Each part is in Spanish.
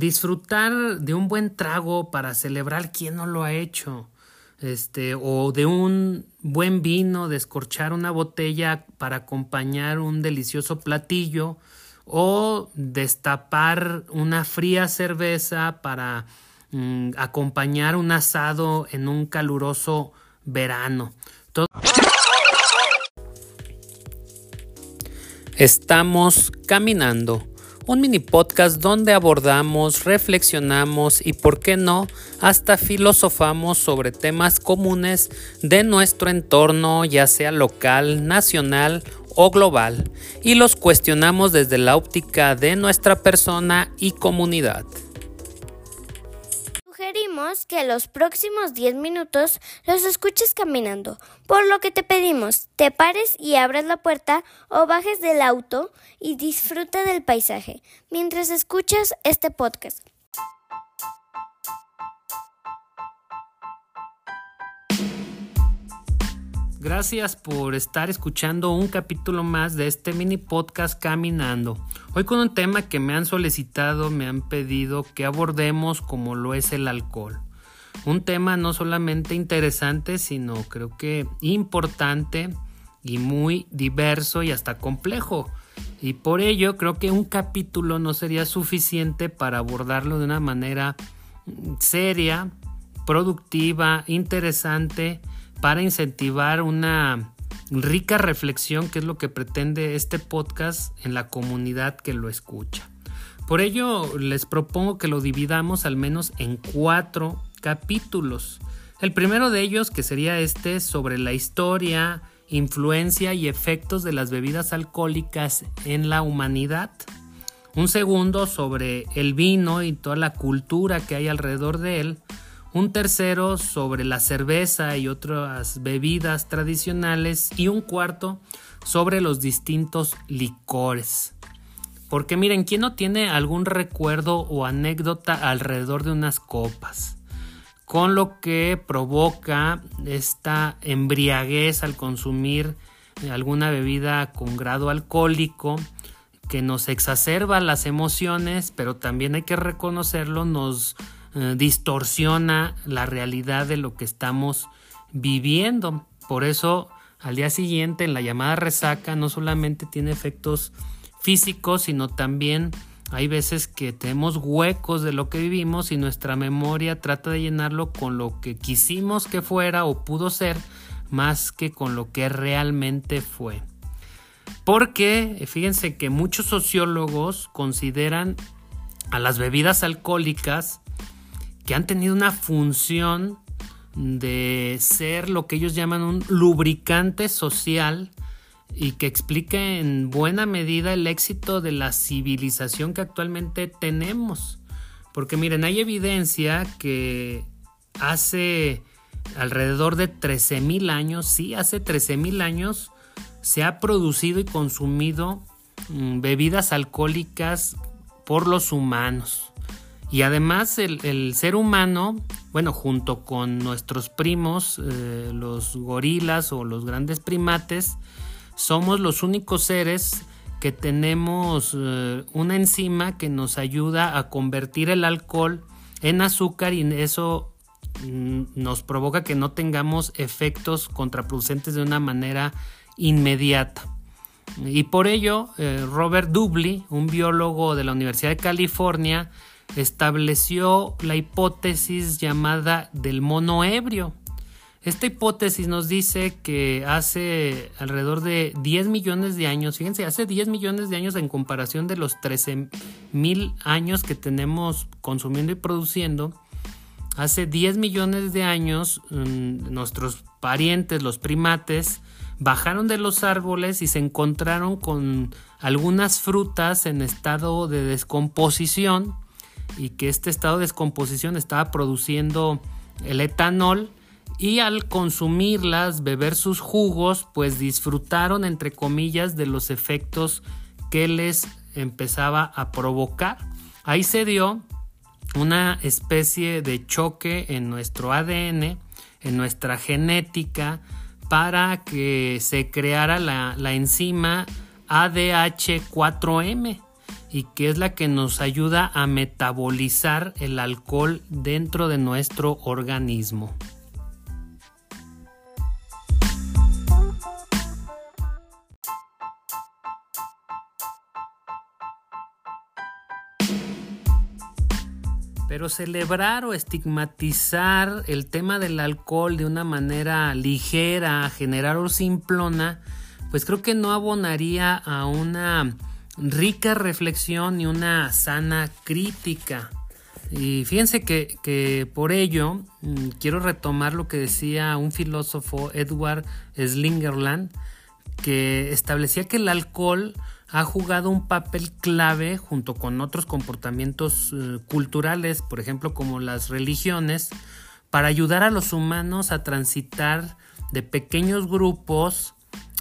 Disfrutar de un buen trago para celebrar quien no lo ha hecho. Este, o de un buen vino, descorchar una botella para acompañar un delicioso platillo, o destapar una fría cerveza para mm, acompañar un asado en un caluroso verano. Estamos caminando un mini podcast donde abordamos, reflexionamos y, por qué no, hasta filosofamos sobre temas comunes de nuestro entorno, ya sea local, nacional o global, y los cuestionamos desde la óptica de nuestra persona y comunidad sugerimos que los próximos 10 minutos los escuches caminando, por lo que te pedimos te pares y abras la puerta o bajes del auto y disfruta del paisaje mientras escuchas este podcast. Gracias por estar escuchando un capítulo más de este mini podcast Caminando. Hoy con un tema que me han solicitado, me han pedido que abordemos como lo es el alcohol. Un tema no solamente interesante, sino creo que importante y muy diverso y hasta complejo. Y por ello creo que un capítulo no sería suficiente para abordarlo de una manera seria, productiva, interesante para incentivar una rica reflexión que es lo que pretende este podcast en la comunidad que lo escucha. Por ello les propongo que lo dividamos al menos en cuatro capítulos. El primero de ellos, que sería este, sobre la historia, influencia y efectos de las bebidas alcohólicas en la humanidad. Un segundo sobre el vino y toda la cultura que hay alrededor de él un tercero sobre la cerveza y otras bebidas tradicionales y un cuarto sobre los distintos licores. Porque miren, ¿quién no tiene algún recuerdo o anécdota alrededor de unas copas? Con lo que provoca esta embriaguez al consumir alguna bebida con grado alcohólico que nos exacerba las emociones, pero también hay que reconocerlo, nos eh, distorsiona la realidad de lo que estamos viviendo. Por eso al día siguiente en la llamada resaca no solamente tiene efectos físicos, sino también hay veces que tenemos huecos de lo que vivimos y nuestra memoria trata de llenarlo con lo que quisimos que fuera o pudo ser más que con lo que realmente fue. Porque fíjense que muchos sociólogos consideran a las bebidas alcohólicas que han tenido una función de ser lo que ellos llaman un lubricante social y que explica en buena medida el éxito de la civilización que actualmente tenemos. Porque miren, hay evidencia que hace alrededor de 13.000 años, sí, hace 13.000 años se ha producido y consumido mm, bebidas alcohólicas por los humanos. Y además el, ser humano, bueno, junto con nuestros primos, eh, los gorilas o los grandes primates, somos los únicos seres que tenemos eh, una enzima que nos ayuda a convertir el alcohol en azúcar y eso mm, nos provoca que no tengamos efectos contraproducentes de una manera inmediata. Y por ello, eh, Robert Dubley, un biólogo de la Universidad de California, estableció la hipótesis llamada del mono ebrio. Esta hipótesis nos dice que hace alrededor de 10 millones de años, fíjense, hace 10 millones de años en comparación de los 13 mil años que tenemos consumiendo y produciendo, hace 10 millones de años mm, nuestros parientes, los primates, bajaron de los árboles y se encontraron con algunas frutas en estado de descomposición y que este estado de descomposición estaba produciendo el etanol y al consumirlas, beber sus jugos, pues disfrutaron entre comillas de los efectos que les empezaba a provocar. Ahí se dio una especie de choque en nuestro ADN, en nuestra genética, para que se creara la, la enzima ADH4M y que es la que nos ayuda a metabolizar el alcohol dentro de nuestro organismo. Pero celebrar o estigmatizar el tema del alcohol de una manera ligera, generar o simplona, pues creo que no abonaría a una rica reflexión y una sana crítica. Y fíjense que, que, por ello mm, quiero retomar lo que decía un filósofo, Edward Slingerland, que establecía que el alcohol ha jugado un papel clave junto con otros comportamientos eh, culturales, por ejemplo como las religiones, para ayudar a los humanos a transitar de pequeños grupos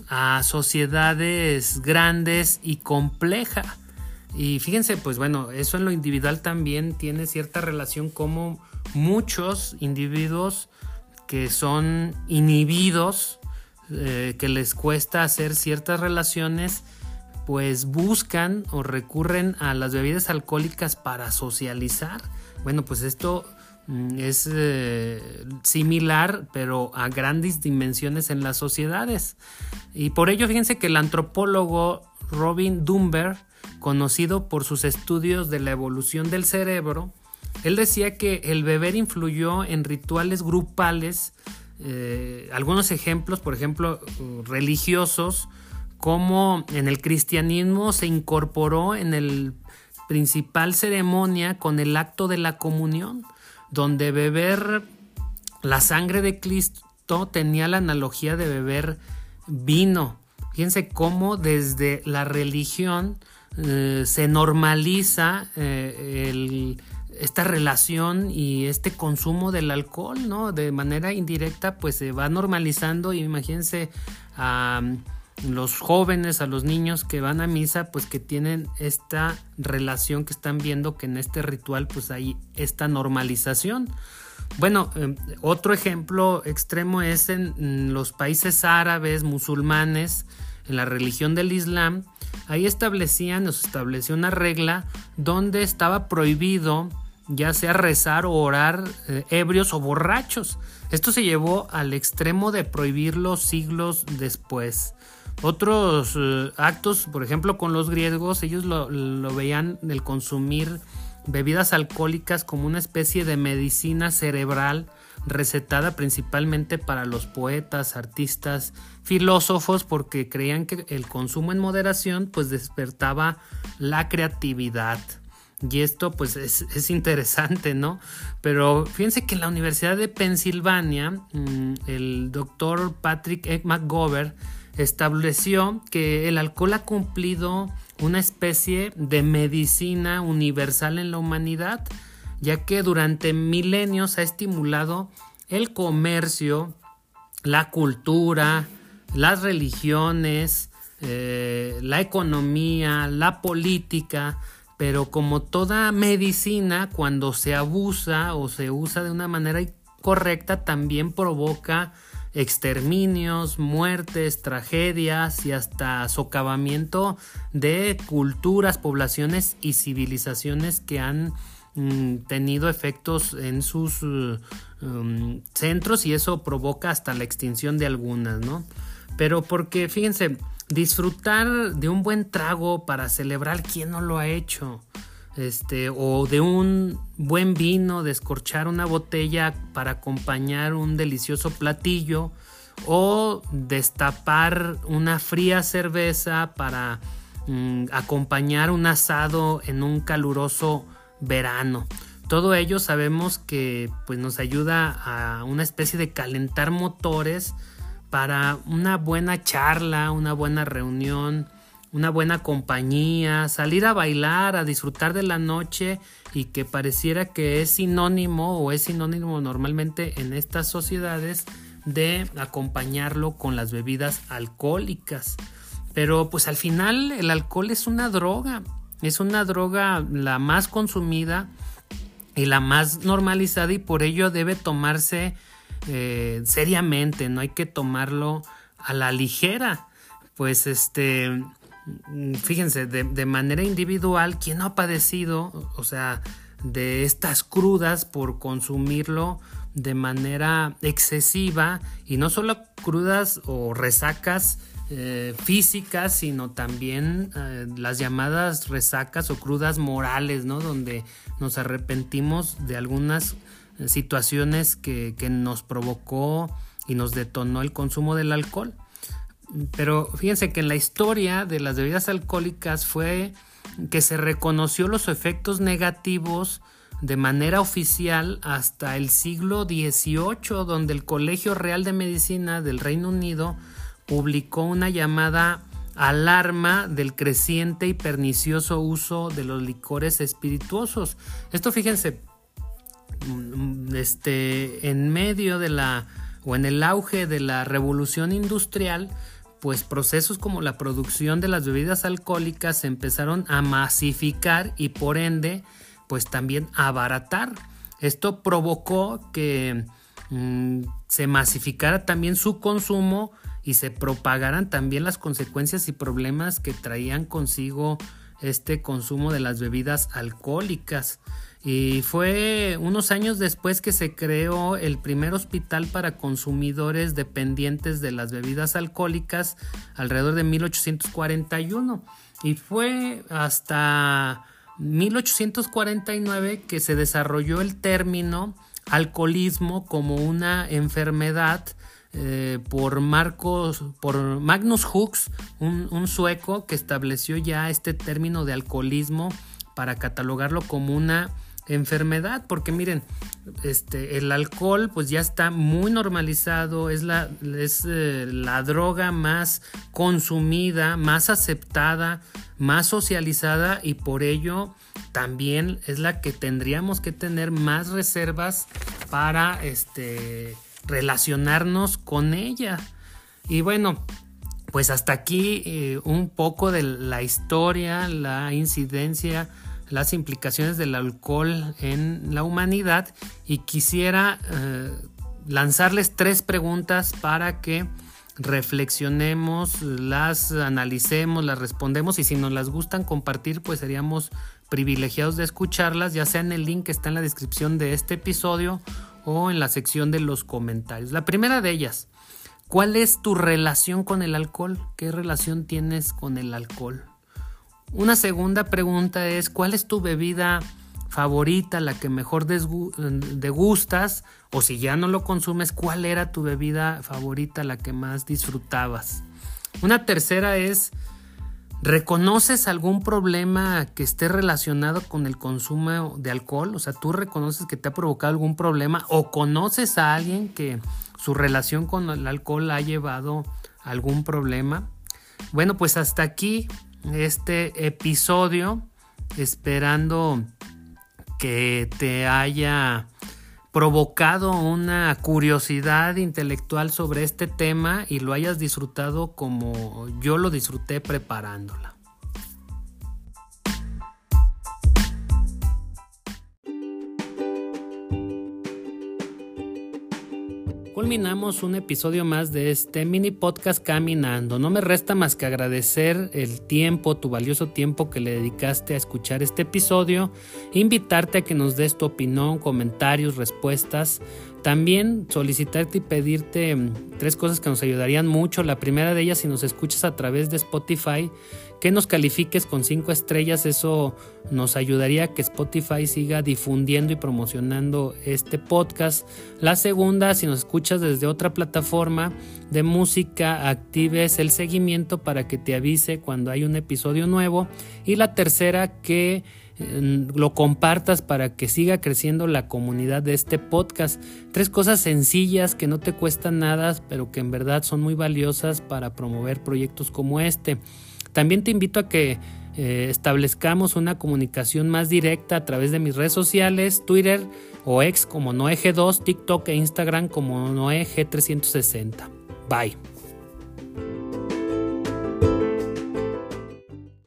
a sociedades grandes y complejas. Y fíjense, pues bueno, eso en lo individual también tiene cierta relación como muchos individuos que son inhibidos, eh, que les cuesta hacer ciertas relaciones, pues buscan o recurren a las bebidas alcohólicas para socializar. Bueno, pues esto es eh, similar, pero a grandes dimensiones en las sociedades. Y por ello, fíjense que el antropólogo Robin Dunbar, conocido por sus estudios de la evolución del cerebro, él decía que el beber influyó en rituales grupales, eh, algunos ejemplos, por ejemplo, religiosos, cómo en el cristianismo se incorporó en el principal ceremonia con el acto de la comunión, donde beber la sangre de Cristo tenía la analogía de beber vino. Fíjense cómo desde la religión eh, se normaliza eh, esta relación y este consumo del alcohol, ¿no? De manera indirecta, pues se va normalizando y imagínense los jóvenes, a los niños que van a misa, pues que tienen esta relación que están viendo que en este ritual pues hay esta normalización. Bueno, em, otro ejemplo extremo es en, los países árabes, musulmanes, en la religión del Islam. Ahí establecían, nos estableció una regla donde estaba prohibido ya sea rezar o orar eh, ebrios o borrachos. Esto se llevó al extremo de prohibirlo siglos después. Otros eh, actos, por ejemplo, con los griegos, ellos lo, veían el consumir bebidas alcohólicas como una especie de medicina cerebral recetada principalmente para los poetas, artistas, filósofos, porque creían que el consumo en moderación pues despertaba la creatividad. Y esto pues es, es interesante, ¿no? Pero fíjense que en la Universidad de Pensilvania, mm, el doctor Patrick McGovern estableció que el alcohol ha cumplido una especie de medicina universal en la humanidad, ya que durante milenios ha estimulado el comercio, la cultura, las religiones, eh, la economía, la política, pero como toda medicina, cuando se abusa o se usa de una manera incorrecta, también provoca exterminios, muertes, tragedias y hasta socavamiento de culturas, poblaciones y civilizaciones que han mm, tenido efectos en sus um, centros y eso provoca hasta la extinción de algunas, ¿no? Pero porque, fíjense, disfrutar de un buen trago para celebrar quién no lo ha hecho este, o de un buen vino, descorchar una botella para acompañar un delicioso platillo, o destapar una fría cerveza para mm, acompañar un asado en un caluroso verano. Todo ello sabemos que pues, nos ayuda a una especie de calentar motores para una buena charla, una buena reunión, una buena compañía, salir a bailar, a disfrutar de la noche y que pareciera que es sinónimo o es sinónimo normalmente en estas sociedades de acompañarlo con las bebidas alcohólicas. Pero pues al final el alcohol es una droga, es una droga la más consumida y la más normalizada y por ello debe tomarse eh, seriamente, no hay que tomarlo a la ligera. Pues este fíjense, de, manera individual, ¿quién no ha padecido, o sea, de estas crudas por consumirlo de manera excesiva y no solo crudas o resacas eh, físicas, sino también eh, las llamadas resacas o crudas morales, ¿no? Donde nos arrepentimos de algunas eh, situaciones que nos provocó y nos detonó el consumo del alcohol. Pero fíjense que en la historia de las bebidas alcohólicas fue que se reconoció los efectos negativos de manera oficial hasta el siglo XVIII, donde el Colegio Real de Medicina del Reino Unido publicó una llamada alarma del creciente y pernicioso uso de los licores espirituosos. Esto fíjense, mm, este, en medio de la o en el auge de la revolución industrial, pues procesos como la producción de las bebidas alcohólicas se empezaron a masificar y por ende, pues también a abaratar. Esto provocó que mm, se masificara también su consumo y se propagaran también las consecuencias y problemas que traían consigo este consumo de las bebidas alcohólicas. Y fue unos años después que se creó el primer hospital para consumidores dependientes de las bebidas alcohólicas alrededor de 1841. Y fue hasta 1849 que se desarrolló el término alcoholismo como una enfermedad eh, por Marcos, por Magnus Hooks, un, sueco que estableció ya este término de alcoholismo para catalogarlo como una enfermedad, porque miren, este, el alcohol pues ya está muy normalizado, es la, es, eh, la droga más consumida, más aceptada, más socializada y por ello también es la que tendríamos que tener más reservas para este relacionarnos con ella. Y bueno, pues hasta aquí eh, un poco de la historia, la incidencia, las implicaciones del alcohol en la humanidad y quisiera eh, lanzarles tres preguntas para que reflexionemos, las analicemos, las respondemos y si nos las gustan compartir pues seríamos privilegiados de escucharlas ya sea en el link que está en la descripción de este episodio o en la sección de los comentarios. La primera de ellas, ¿cuál es tu relación con el alcohol? ¿Qué relación tienes con el alcohol? Una segunda pregunta es, ¿cuál es tu bebida favorita, la que mejor degustas? O si ya no lo consumes, ¿cuál era tu bebida favorita, la que más disfrutabas? Una tercera es, ¿Reconoces algún problema que esté relacionado con el consumo de alcohol? O sea, ¿tú reconoces que te ha provocado algún problema o conoces a alguien que su relación con el alcohol ha llevado algún problema? Bueno, pues hasta aquí este episodio, esperando que te haya provocado una curiosidad intelectual sobre este tema y lo hayas disfrutado como yo lo disfruté preparándola. Culminamos un episodio más de este mini podcast Caminando. No me resta más que agradecer el tiempo, tu valioso tiempo que le dedicaste a escuchar este episodio, invitarte a que nos des tu opinión, comentarios, respuestas. También solicitarte y pedirte mm, tres cosas que nos ayudarían mucho. La primera de ellas, si nos escuchas a través de Spotify, que nos califiques con cinco estrellas. Eso nos ayudaría a que Spotify siga difundiendo y promocionando este podcast. La segunda, si nos escuchas desde otra plataforma de música, actives el seguimiento para que te avise cuando hay un episodio nuevo. Y la tercera, que lo compartas para que siga creciendo la comunidad de este podcast. Tres cosas sencillas que no te cuestan nada, pero que en verdad son muy valiosas para promover proyectos como este. También te invito a que eh, establezcamos una comunicación más directa a través de mis redes sociales, Twitter o ex como NoeG2, TikTok e Instagram como NoeG360. Bye.